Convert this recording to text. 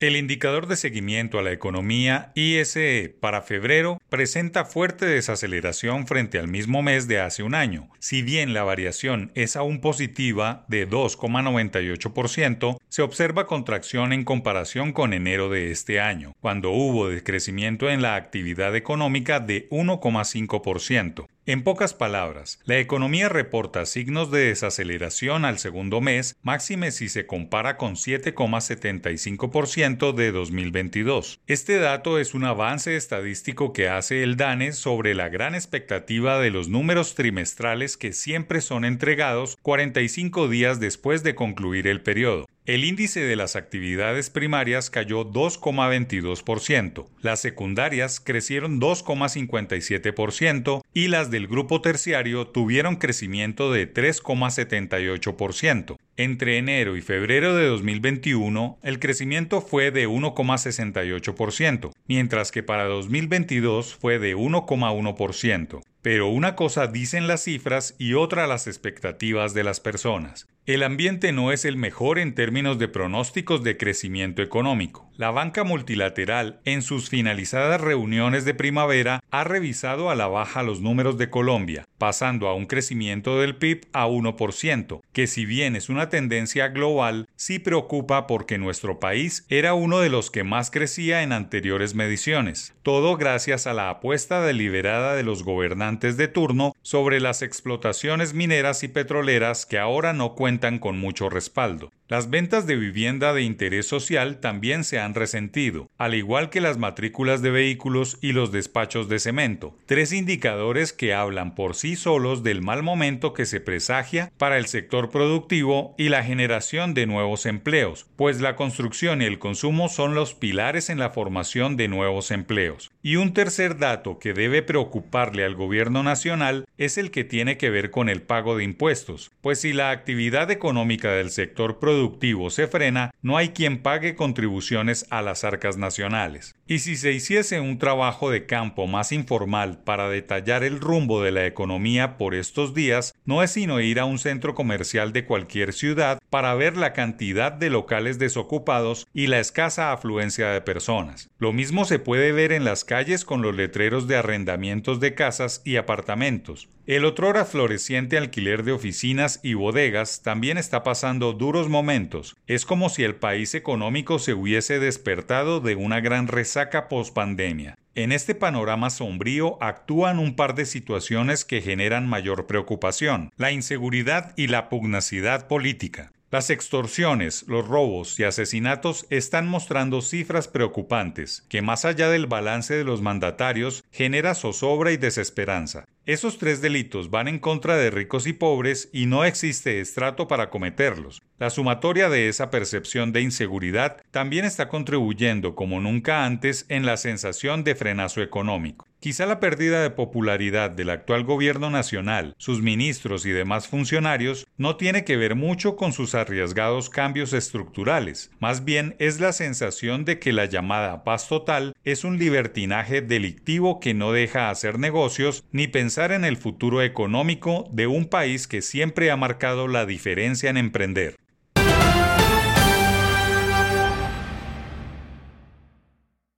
El indicador de seguimiento a la economía ISE para febrero presenta fuerte desaceleración frente al mismo mes de hace un año. Si bien la variación es aún positiva de 2,98%, se observa contracción en comparación con enero de este año, cuando hubo decrecimiento en la actividad económica de 1,5%. En pocas palabras, la economía reporta signos de desaceleración al segundo mes, máxime si se compara con 7,75% de 2022. Este dato es un avance estadístico que hace el DANE sobre la gran expectativa de los números trimestrales que siempre son entregados 45 días después de concluir el periodo. El índice de las actividades primarias cayó 2,22%, las secundarias crecieron 2,57% y las del grupo terciario tuvieron crecimiento de 3,78%. Entre enero y febrero de 2021, el crecimiento fue de 1,68%, mientras que para 2022 fue de 1,1%. Pero una cosa dicen las cifras y otra las expectativas de las personas. El ambiente no es el mejor en términos de pronósticos de crecimiento económico. La banca multilateral, en sus finalizadas reuniones de primavera, ha revisado a la baja los números de Colombia, pasando a un crecimiento del PIB a 1%, que si bien es una tendencia global, sí preocupa porque nuestro país era uno de los que más crecía en anteriores mediciones, todo gracias a la apuesta deliberada de los gobernantes de turno sobre las explotaciones mineras y petroleras que ahora no cuentan con mucho respaldo. Las ventas de vivienda de interés social también se han resentido, al igual que las matrículas de vehículos y los despachos de cemento, tres indicadores que hablan por sí solos del mal momento que se presagia para el sector productivo y la generación de nuevos empleos, pues la construcción y el consumo son los pilares en la formación de nuevos empleos. Y un tercer dato que debe preocuparle al gobierno nacional es el que tiene que ver con el pago de impuestos, pues si la actividad económica del sector productivo se frena, no hay quien pague contribuciones a las arcas nacionales. Y si se hiciese un trabajo de campo más informal para detallar el rumbo de la economía por estos días, no es sino ir a un centro comercial de cualquier ciudad para ver la cantidad de locales desocupados y la escasa afluencia de personas. Lo mismo se puede ver en las calles con los letreros de arrendamientos de casas y apartamentos. El otrora floreciente alquiler de oficinas y bodegas también está pasando duros momentos. Es como si el país económico se hubiese despertado de una gran resaca post-pandemia. En este panorama sombrío actúan un par de situaciones que generan mayor preocupación, la inseguridad y la pugnacidad política. Las extorsiones, los robos y asesinatos están mostrando cifras preocupantes, que más allá del balance de los mandatarios, genera zozobra y desesperanza. Esos tres delitos van en contra de ricos y pobres y no existe estrato para cometerlos. La sumatoria de esa percepción de inseguridad también está contribuyendo como nunca antes en la sensación de frenazo económico. Quizá la pérdida de popularidad del actual gobierno nacional, sus ministros y demás funcionarios no tiene que ver mucho con sus arriesgados cambios estructurales, más bien es la sensación de que la llamada paz total es un libertinaje delictivo que no deja hacer negocios ni pensar en el futuro económico de un país que siempre ha marcado la diferencia en emprender.